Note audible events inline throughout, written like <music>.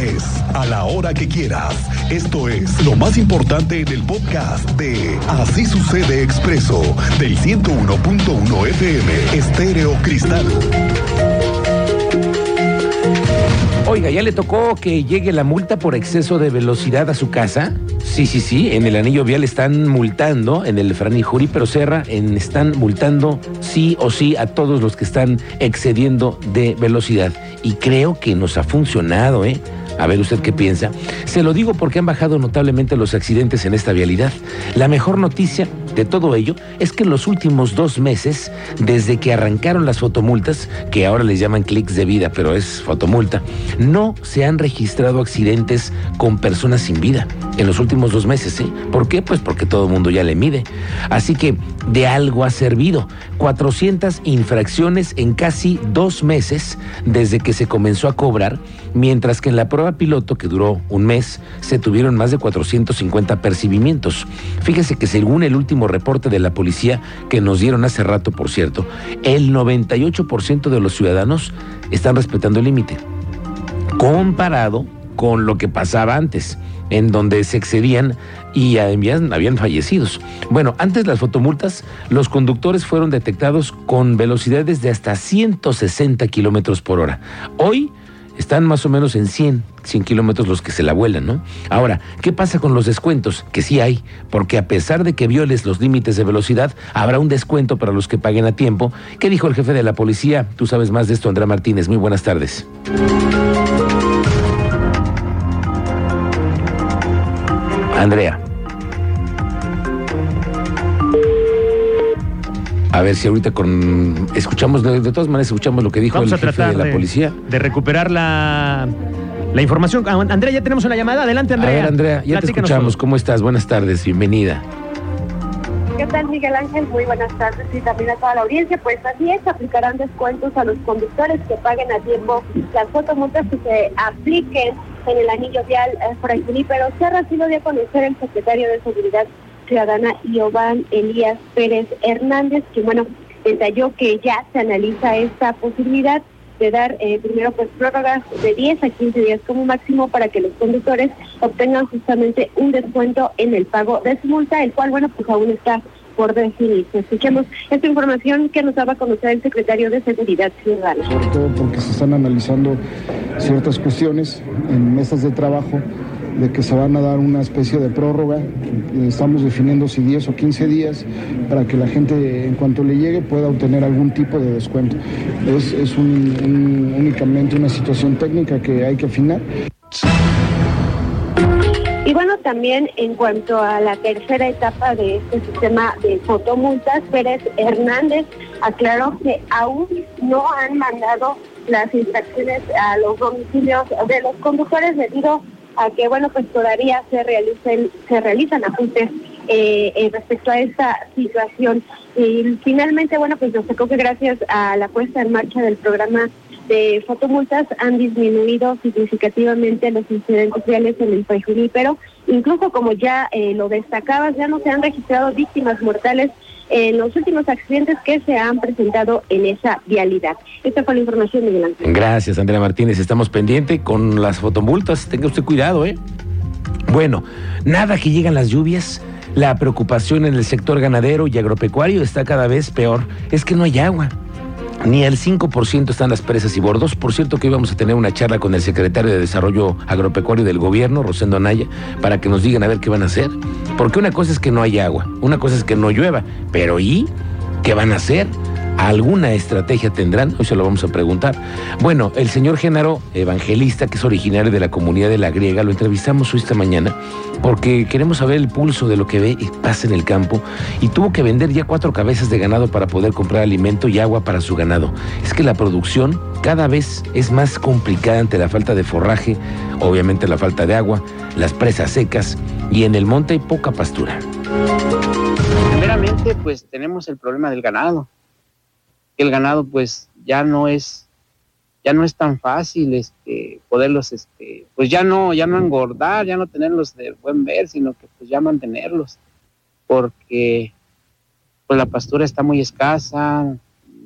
vez, a la hora que quieras. Esto es lo más importante en el podcast de Así sucede expreso del 101.1 FM Estéreo Cristal. Oiga, ¿ya le tocó que llegue la multa por exceso de velocidad a su casa? Sí, sí, sí, en el anillo vial están multando, en el Frani pero Serra en, están multando sí o sí a todos los que están excediendo de velocidad. Y creo que nos ha funcionado, ¿eh? A ver usted qué piensa. Se lo digo porque han bajado notablemente los accidentes en esta vialidad. La mejor noticia de todo ello es que en los últimos dos meses, desde que arrancaron las fotomultas, que ahora les llaman clics de vida, pero es fotomulta, no se han registrado accidentes con personas sin vida en los últimos dos meses. ¿eh? ¿Por qué? Pues porque todo el mundo ya le mide. Así que de algo ha servido. 400 infracciones en casi dos meses desde que se comenzó a cobrar, mientras que en la prueba piloto, que duró un mes, se tuvieron más de 450 percibimientos. Fíjese que según el último reporte de la policía que nos dieron hace rato, por cierto, el 98% de los ciudadanos están respetando el límite, comparado con lo que pasaba antes, en donde se excedían y habían, habían fallecidos. Bueno, antes las fotomultas, los conductores fueron detectados con velocidades de hasta 160 kilómetros por hora. Hoy están más o menos en 100, 100 kilómetros los que se la vuelan, ¿no? Ahora, ¿qué pasa con los descuentos? Que sí hay, porque a pesar de que violes los límites de velocidad, habrá un descuento para los que paguen a tiempo. ¿Qué dijo el jefe de la policía? Tú sabes más de esto, Andrea Martínez. Muy buenas tardes. Andrea. A ver si ahorita con escuchamos de, todas maneras escuchamos lo que dijo Vamos el a jefe de la policía. De recuperar la, la información. Ah, Andrea, ya tenemos una llamada. Adelante, Andrea. A ver, Andrea, ya te escuchamos. ¿Cómo estás? Buenas tardes, bienvenida. ¿Qué tal, Miguel Ángel? Muy buenas tardes y también a toda la audiencia. Pues así es, aplicarán descuentos a los conductores que paguen a tiempo las fotomultas que se apliquen en el anillo vial eh, Fray Pero Serra así lo dio a conocer el secretario de Seguridad Ciudadana, Iván Elías Pérez Hernández, que bueno, detalló que ya se analiza esta posibilidad de dar eh, primero pues prórrogas de 10 a 15 días como máximo para que los conductores obtengan justamente un descuento en el pago de su multa, el cual bueno pues aún está por definirse. Escuchemos esta información que nos daba a conocer el secretario de Seguridad Ciudadana. sobre todo porque se están analizando ciertas cuestiones en mesas de trabajo de que se van a dar una especie de prórroga, estamos definiendo si 10 o 15 días para que la gente en cuanto le llegue pueda obtener algún tipo de descuento. Es, es un- únicamente una situación técnica que hay que afinar. Y bueno, también en cuanto a la tercera etapa de este sistema de fotomultas, Pérez Hernández aclaró que aún no han mandado las instrucciones a los domicilios de los conductores debido que, bueno, pues todavía se realicen, se realizan ajustes eh, eh, respecto a esta situación. Y finalmente, bueno, pues nos tocó que gracias a la puesta en marcha del programa de fotomultas han disminuido significativamente los incidentes viales en el País pero incluso como ya eh, lo destacabas, ya no se han registrado víctimas mortales en los últimos accidentes que se han presentado en esa vialidad. Esta fue la información, Miguel Ángel. Gracias, Andrea Martínez. Estamos pendientes con las fotomultas. Tenga usted cuidado, ¿eh? Bueno, nada que llegan las lluvias. La preocupación en el sector ganadero y agropecuario está cada vez peor. Es que no hay agua. Ni al 5% están las presas y bordos. Por cierto que hoy vamos a tener una charla con el secretario de Desarrollo Agropecuario del gobierno, Rosendo Anaya, para que nos digan a ver qué van a hacer. Porque una cosa es que no hay agua, una cosa es que no llueva, pero ¿y qué van a hacer? ¿Alguna estrategia tendrán? Hoy se lo vamos a preguntar. Bueno, el señor Genaro Evangelista, que es originario de la comunidad de la griega, lo entrevistamos hoy esta mañana porque queremos saber el pulso de lo que ve y pasa en el campo y tuvo que vender ya cuatro cabezas de ganado para poder comprar alimento y agua para su ganado. Es que la producción cada vez es más complicada ante la falta de forraje, obviamente la falta de agua, las presas secas y en el monte hay poca pastura. Primeramente, pues tenemos el problema del ganado. El ganado, pues ya no es, ya no es tan fácil, este, poderlos, este, pues ya no, ya no engordar, ya no tenerlos de buen ver, sino que pues ya mantenerlos, porque pues la pastura está muy escasa,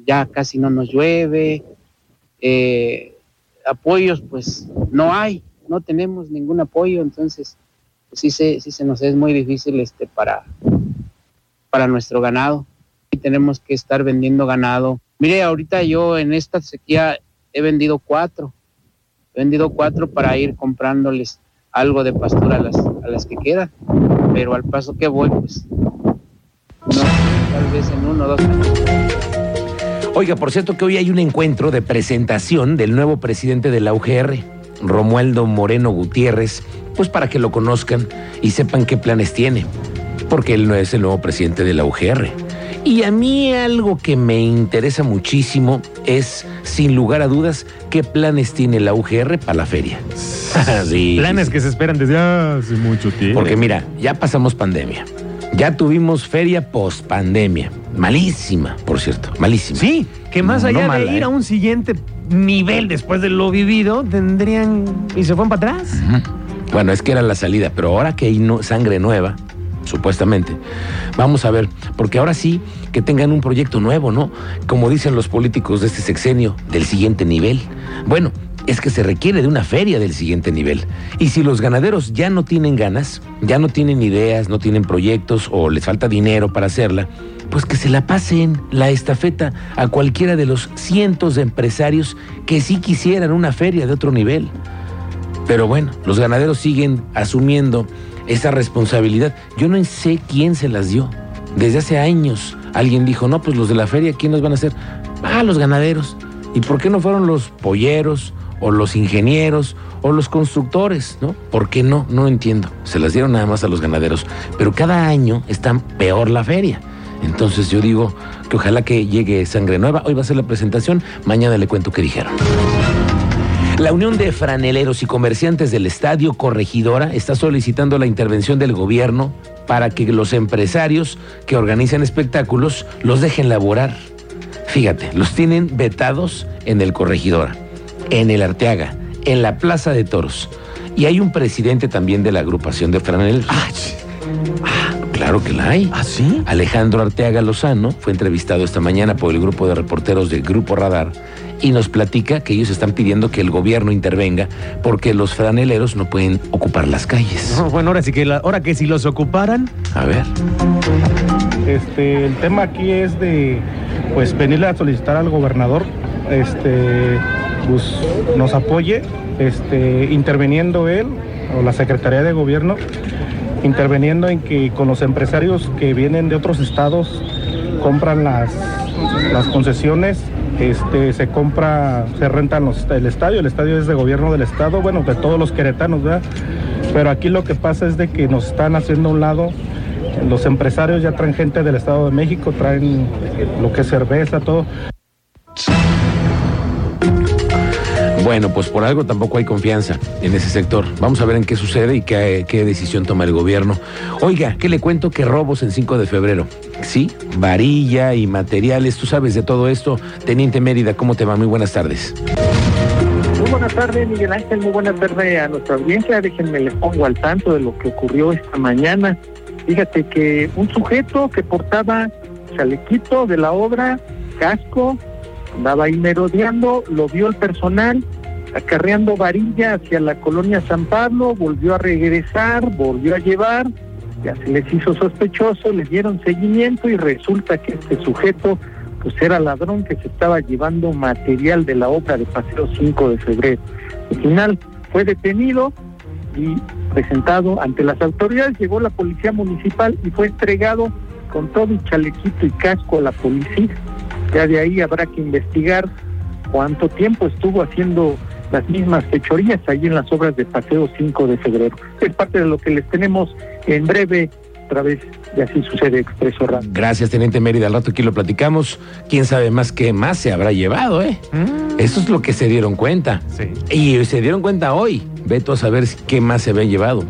ya casi no nos llueve, eh, apoyos pues no hay, no tenemos ningún apoyo, entonces pues sí se, sí se nos es muy difícil este para, para nuestro ganado. Y tenemos que estar vendiendo ganado. Mire, ahorita yo en esta sequía he vendido cuatro. He vendido cuatro para ir comprándoles algo de pastura a las, a las que quedan. Pero al paso que voy, pues no, tal vez en uno o dos años. Oiga, por cierto que hoy hay un encuentro de presentación del nuevo presidente de la UGR, Romualdo Moreno Gutiérrez, pues para que lo conozcan y sepan qué planes tiene, porque él no es el nuevo presidente de la UGR. Y a mí algo que me interesa muchísimo es, sin lugar a dudas, qué planes tiene la UGR para la feria. <laughs> Sí, Planes sí, que se esperan desde hace mucho tiempo. Porque mira, ya pasamos pandemia. Ya tuvimos feria post pandemia. Malísima, por cierto, malísima. Sí, que más No, no allá mala, de ir ¿eh? a un siguiente nivel después de lo vivido, tendrían. y se fueron para atrás. Bueno, es que era la salida, pero ahora que hay no- sangre nueva, supuestamente, vamos a ver, porque ahora sí que tengan un proyecto nuevo, ¿no? Como dicen los políticos de este sexenio, del siguiente nivel. Bueno, es que se requiere de una feria del siguiente nivel. Y si los ganaderos ya no tienen ganas, ya no tienen ideas, no tienen proyectos o les falta dinero para hacerla, pues que se la pasen la estafeta a cualquiera de los cientos de empresarios que sí quisieran una feria de otro nivel. Pero bueno, los ganaderos siguen asumiendo esa responsabilidad. Yo no sé quién se las dio. Desde hace años alguien dijo, no, pues los de la feria, ¿quién nos van a hacer? Ah, los ganaderos. ¿Y por qué no fueron los polleros o los ingenieros o los constructores? ¿No? ¿Por qué no? No entiendo. Se las dieron nada más a los ganaderos. Pero cada año está peor la feria. Entonces yo digo que ojalá que llegue sangre nueva. Hoy va a ser la presentación, mañana le cuento qué dijeron. La Unión de Franeleros y Comerciantes del Estadio Corregidora está solicitando la intervención del gobierno para que los empresarios que organizan espectáculos los dejen laborar. Fíjate, los tienen vetados en el Corregidora, en el Arteaga, en la Plaza de Toros. Y hay un presidente también de la agrupación de franeleros. Ah, claro que la hay. ¿Ah, sí? Alejandro Arteaga Lozano fue entrevistado esta mañana por el grupo de reporteros del Grupo Radar y nos platica que ellos están pidiendo que el gobierno intervenga porque los franeleros no pueden ocupar las calles. No, bueno, ahora sí que la- ahora que si los ocuparan. A ver. Este, el tema aquí es de pues venirle a solicitar al gobernador este pues nos apoye este interviniendo él o la Secretaría de Gobierno interviniendo en que con los empresarios que vienen de otros estados compran las las concesiones este se compra se rentan los- el estadio el estadio es de gobierno del estado bueno de todos los queretanos ¿verdad? pero aquí lo que pasa es de que nos están haciendo un lado los empresarios ya traen gente del Estado de México, traen lo que es cerveza, todo. Bueno, pues por algo tampoco hay confianza en ese sector. Vamos a ver en qué sucede y qué, decisión toma el gobierno. Oiga, ¿qué le cuento? Que robos en 5 de febrero. Sí, varilla y materiales. Tú sabes de todo esto. Teniente Mérida, ¿cómo te va? Muy buenas tardes. Muy buenas tardes, Miguel Ángel. Muy buenas tardes a nuestra audiencia. Déjenme les pongo al tanto de lo que ocurrió esta mañana. Fíjate que un sujeto que portaba chalequito de la obra, casco, andaba ahí merodeando, lo vio el personal acarreando varilla hacia la colonia San Pablo, volvió a regresar, volvió a llevar, ya se les hizo sospechoso, les dieron seguimiento y resulta que este sujeto pues era ladrón que se estaba llevando material de la obra de Paseo 5 de febrero. Al final fue detenido y presentado ante las autoridades, llegó la policía municipal y fue entregado con todo y chalequito y casco a la policía. Ya de ahí habrá que investigar cuánto tiempo estuvo haciendo las mismas fechorías ahí en las obras de Paseo 5 de febrero. Es parte de lo que les tenemos en breve a través de Así Sucede Expreso Radio. Gracias, Teniente Mérida. Al rato aquí lo platicamos. ¿Quién sabe más qué más se habrá llevado, eh? Eso es lo que se dieron cuenta. Sí. Y se dieron cuenta hoy. Veto a saber qué más se había llevado.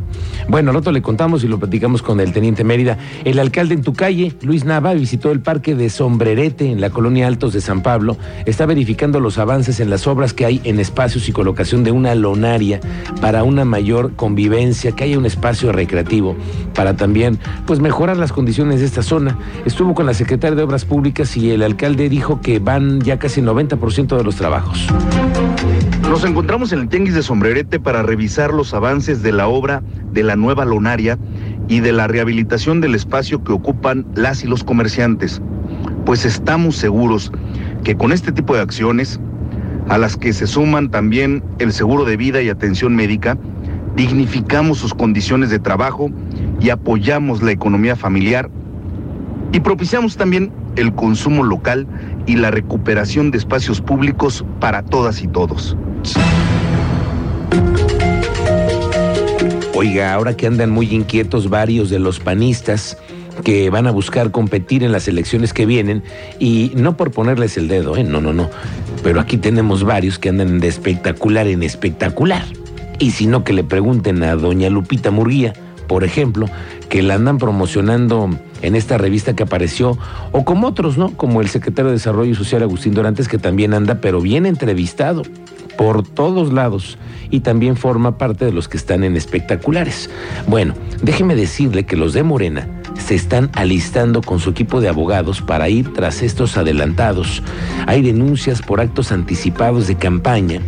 Bueno, al rato le contamos y lo platicamos con el teniente Mérida. El alcalde en tu calle, Luis Nava, visitó el parque de Sombrerete en la colonia Altos de San Pablo. Está verificando los avances en las obras que hay en espacios y colocación de una lonaria para una mayor convivencia, que haya un espacio recreativo para también pues mejorar las condiciones de esta zona. Estuvo con la secretaria de Obras Públicas y el alcalde dijo que van ya casi el 90% de los trabajos. Nos encontramos en el Tianguis de Sombrerete para revisar los avances de la obra de la nueva lonaria y de la rehabilitación del espacio que ocupan las y los comerciantes, pues estamos seguros que con este tipo de acciones, a las que se suman también el seguro de vida y atención médica, dignificamos sus condiciones de trabajo y apoyamos la economía familiar y propiciamos también el consumo local y la recuperación de espacios públicos para todas y todos. Oiga, ahora que andan muy inquietos varios de los panistas que van a buscar competir en las elecciones que vienen, y no por ponerles el dedo, ¿eh? no, no, no, pero aquí tenemos varios que andan de espectacular en espectacular. Y si no, que le pregunten a doña Lupita Murguía, por ejemplo, que la andan promocionando en esta revista que apareció, o como otros, ¿no? Como el secretario de Desarrollo Social Agustín Dorantes, que también anda, pero bien entrevistado por todos lados y también forma parte de los que están en espectaculares. Bueno, déjeme decirle que los de Morena se están alistando con su equipo de abogados para ir tras estos adelantados. Hay denuncias por actos anticipados de campaña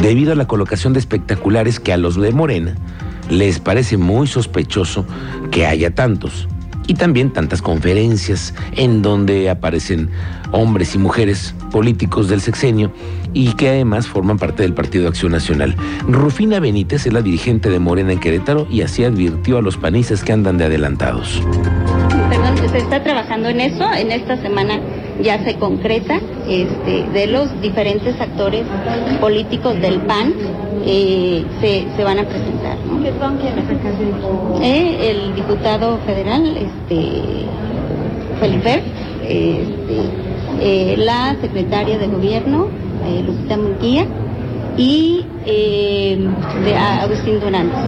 debido a la colocación de espectaculares que a los de Morena les parece muy sospechoso que haya tantos y también tantas conferencias en donde aparecen hombres y mujeres políticos del sexenio y que además forman parte del Partido Acción Nacional. Rufina Benítez es la dirigente de Morena en Querétaro y así advirtió a los panistas que andan de adelantados. Perdón, se está trabajando en eso, en esta semana ya se concreta este, de los diferentes actores políticos del PAN eh, se, se, van a presentar. ¿no? ¿Qué son quienes eh, El diputado federal, este, Felipe, este, eh, la secretaria de gobierno, Lupita Munguía, y eh, de Agustín Durán.